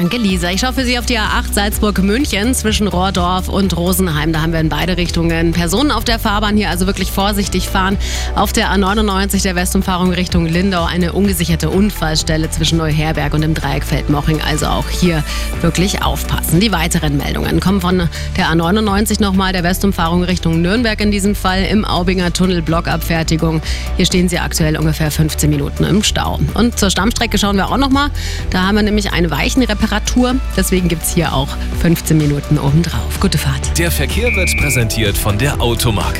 Danke, Lisa. Ich schaue für Sie auf die A8 Salzburg-München zwischen Rohrdorf und Rosenheim. Da haben wir in beide Richtungen Personen auf der Fahrbahn hier, also wirklich vorsichtig fahren. Auf der A99 der Westumfahrung Richtung Lindau eine ungesicherte Unfallstelle zwischen Neuherberg und dem Dreieck Feldmoching. Also auch hier wirklich aufpassen. Die weiteren Meldungen kommen von der A99 nochmal der Westumfahrung Richtung Nürnberg in diesem Fall im Aubinger Tunnel Blockabfertigung. Hier stehen Sie aktuell ungefähr 15 Minuten im Stau. Und zur Stammstrecke schauen wir auch nochmal. Da haben wir nämlich eine Weichenreparatur. Deswegen gibt es hier auch 15 Minuten obendrauf. Gute Fahrt. Der Verkehr wird präsentiert von der Automark.